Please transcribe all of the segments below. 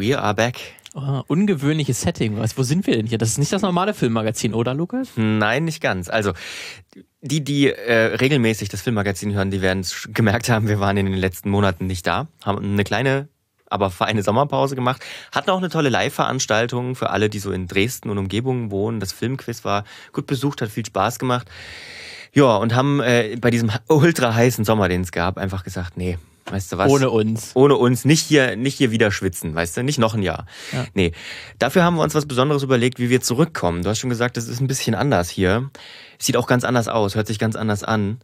We are back. Oh, ungewöhnliches Setting. Was, wo sind wir denn hier? Das ist nicht das normale Filmmagazin, oder Lukas? Nein, nicht ganz. Also die, die äh, regelmäßig das Filmmagazin hören, die werden gemerkt haben, wir waren in den letzten Monaten nicht da, haben eine kleine, aber feine Sommerpause gemacht, hatten auch eine tolle Live-Veranstaltung für alle, die so in Dresden und Umgebungen wohnen. Das Filmquiz war gut besucht, hat viel Spaß gemacht. Ja, und haben äh, bei diesem ultra heißen Sommer, den es gab, einfach gesagt, nee, Weißt du was? Ohne uns. Ohne uns. Nicht hier, nicht hier wieder schwitzen, weißt du? Nicht noch ein Jahr. Ja. Nee. Dafür haben wir uns was Besonderes überlegt, wie wir zurückkommen. Du hast schon gesagt, das ist ein bisschen anders hier. Sieht auch ganz anders aus, hört sich ganz anders an.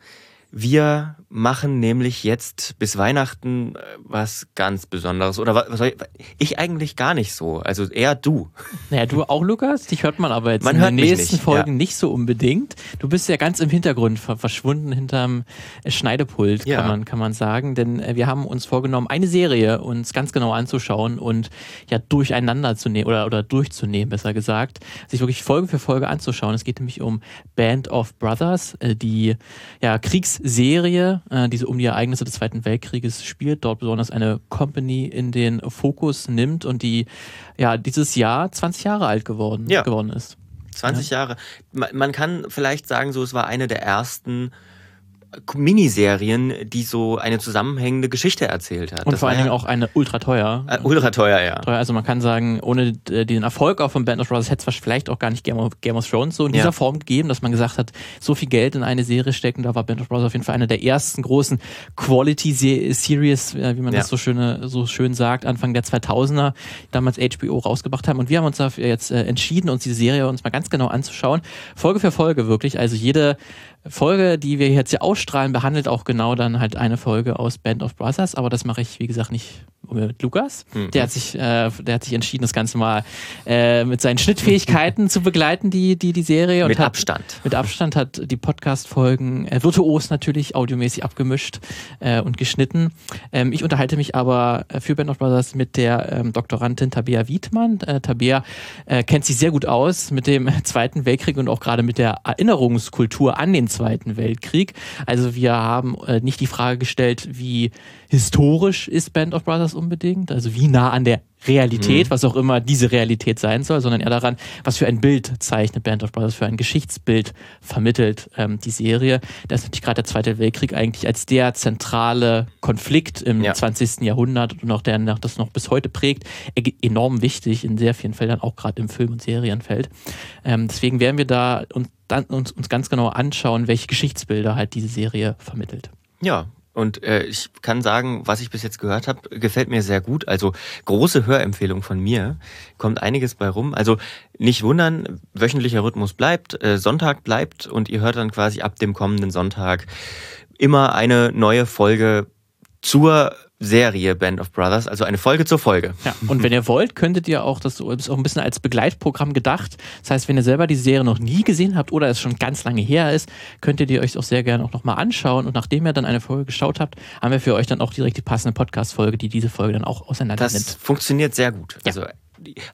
Wir machen nämlich jetzt bis Weihnachten äh, was ganz Besonderes. Oder was soll ich, ich eigentlich gar nicht so. Also eher du. Naja, du auch, Lukas. Dich hört man aber jetzt man in den nächsten nicht. Folgen ja. nicht so unbedingt. Du bist ja ganz im Hintergrund verschwunden hinterm Schneidepult, ja. kann, man, kann man sagen. Denn äh, wir haben uns vorgenommen, eine Serie uns ganz genau anzuschauen und ja durcheinander zu nehmen oder, oder durchzunehmen, besser gesagt. Sich wirklich Folge für Folge anzuschauen. Es geht nämlich um Band of Brothers, äh, die ja Kriegs Serie, äh, die so um die Ereignisse des Zweiten Weltkrieges spielt, dort besonders eine Company in den Fokus nimmt und die ja dieses Jahr 20 Jahre alt geworden, ja. geworden ist. 20 ja. Jahre. Man kann vielleicht sagen, so es war eine der ersten Miniserien, die so eine zusammenhängende Geschichte erzählt hat. Und das vor allen Dingen ja auch eine ultra teuer. Äh, ultra teuer, ja. Teuer, also man kann sagen, ohne den Erfolg auch von Band of Brothers hätte es vielleicht auch gar nicht Game of, Game of Thrones so in dieser ja. Form gegeben, dass man gesagt hat, so viel Geld in eine Serie stecken. Da war Band of Brothers auf jeden Fall eine der ersten großen Quality-Series, wie man ja. das so, schöne, so schön sagt, Anfang der 2000er, damals HBO rausgebracht haben. Und wir haben uns dafür jetzt äh, entschieden, uns diese Serie uns mal ganz genau anzuschauen. Folge für Folge wirklich. Also jede Folge, die wir jetzt hier ausstrahlen, behandelt auch genau dann halt eine Folge aus Band of Brothers, aber das mache ich, wie gesagt, nicht mit Lukas. Mhm. Der hat sich, äh, der hat sich entschieden, das Ganze mal äh, mit seinen Schnittfähigkeiten zu begleiten, die, die, die Serie. Und mit hat, Abstand. Mit Abstand hat die Podcast-Folgen äh, virtuos natürlich, audiomäßig abgemischt äh, und geschnitten. Ähm, ich unterhalte mich aber äh, für Band of Brothers mit der ähm, Doktorandin Tabea Wiedmann. Äh, Tabea kennt sich sehr gut aus mit dem Zweiten Weltkrieg und auch gerade mit der Erinnerungskultur an den Zweiten Weltkrieg. Also wir haben äh, nicht die Frage gestellt, wie historisch ist Band of Brothers unbedingt, also wie nah an der Realität, mhm. was auch immer diese Realität sein soll, sondern eher daran, was für ein Bild zeichnet Band of Brothers, für ein Geschichtsbild vermittelt ähm, die Serie. Da ist natürlich gerade der Zweite Weltkrieg eigentlich als der zentrale Konflikt im ja. 20. Jahrhundert und auch der, der das noch bis heute prägt, enorm wichtig in sehr vielen Feldern, auch gerade im Film- und Serienfeld. Ähm, deswegen werden wir da uns, dann, uns, uns ganz genau anschauen, welche Geschichtsbilder halt diese Serie vermittelt. Ja, und äh, ich kann sagen, was ich bis jetzt gehört habe, gefällt mir sehr gut. Also große Hörempfehlung von mir. Kommt einiges bei rum. Also nicht wundern, wöchentlicher Rhythmus bleibt, äh, Sonntag bleibt und ihr hört dann quasi ab dem kommenden Sonntag immer eine neue Folge zur Serie Band of Brothers, also eine Folge zur Folge. Ja, und wenn ihr wollt, könntet ihr auch, das ist auch ein bisschen als Begleitprogramm gedacht. Das heißt, wenn ihr selber die Serie noch nie gesehen habt oder es schon ganz lange her ist, könntet ihr euch auch sehr gerne auch nochmal anschauen. Und nachdem ihr dann eine Folge geschaut habt, haben wir für euch dann auch direkt die passende Podcast-Folge, die diese Folge dann auch auseinander das nimmt. Funktioniert sehr gut. Ja. Also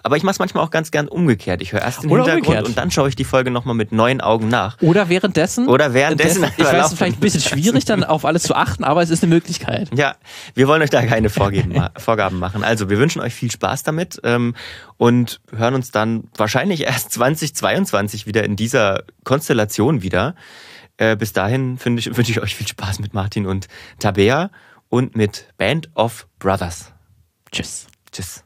aber ich mache es manchmal auch ganz gern umgekehrt. Ich höre erst den Oder Hintergrund umgekehrt. und dann schaue ich die Folge nochmal mit neuen Augen nach. Oder währenddessen. Oder währenddessen. Ich weiß, es ist vielleicht ein bisschen schwierig, dann auf alles zu achten, aber es ist eine Möglichkeit. Ja, wir wollen euch da keine Vorgaben machen. Also wir wünschen euch viel Spaß damit ähm, und hören uns dann wahrscheinlich erst 2022 wieder in dieser Konstellation wieder. Äh, bis dahin ich, wünsche ich euch viel Spaß mit Martin und Tabea und mit Band of Brothers. Tschüss. Tschüss.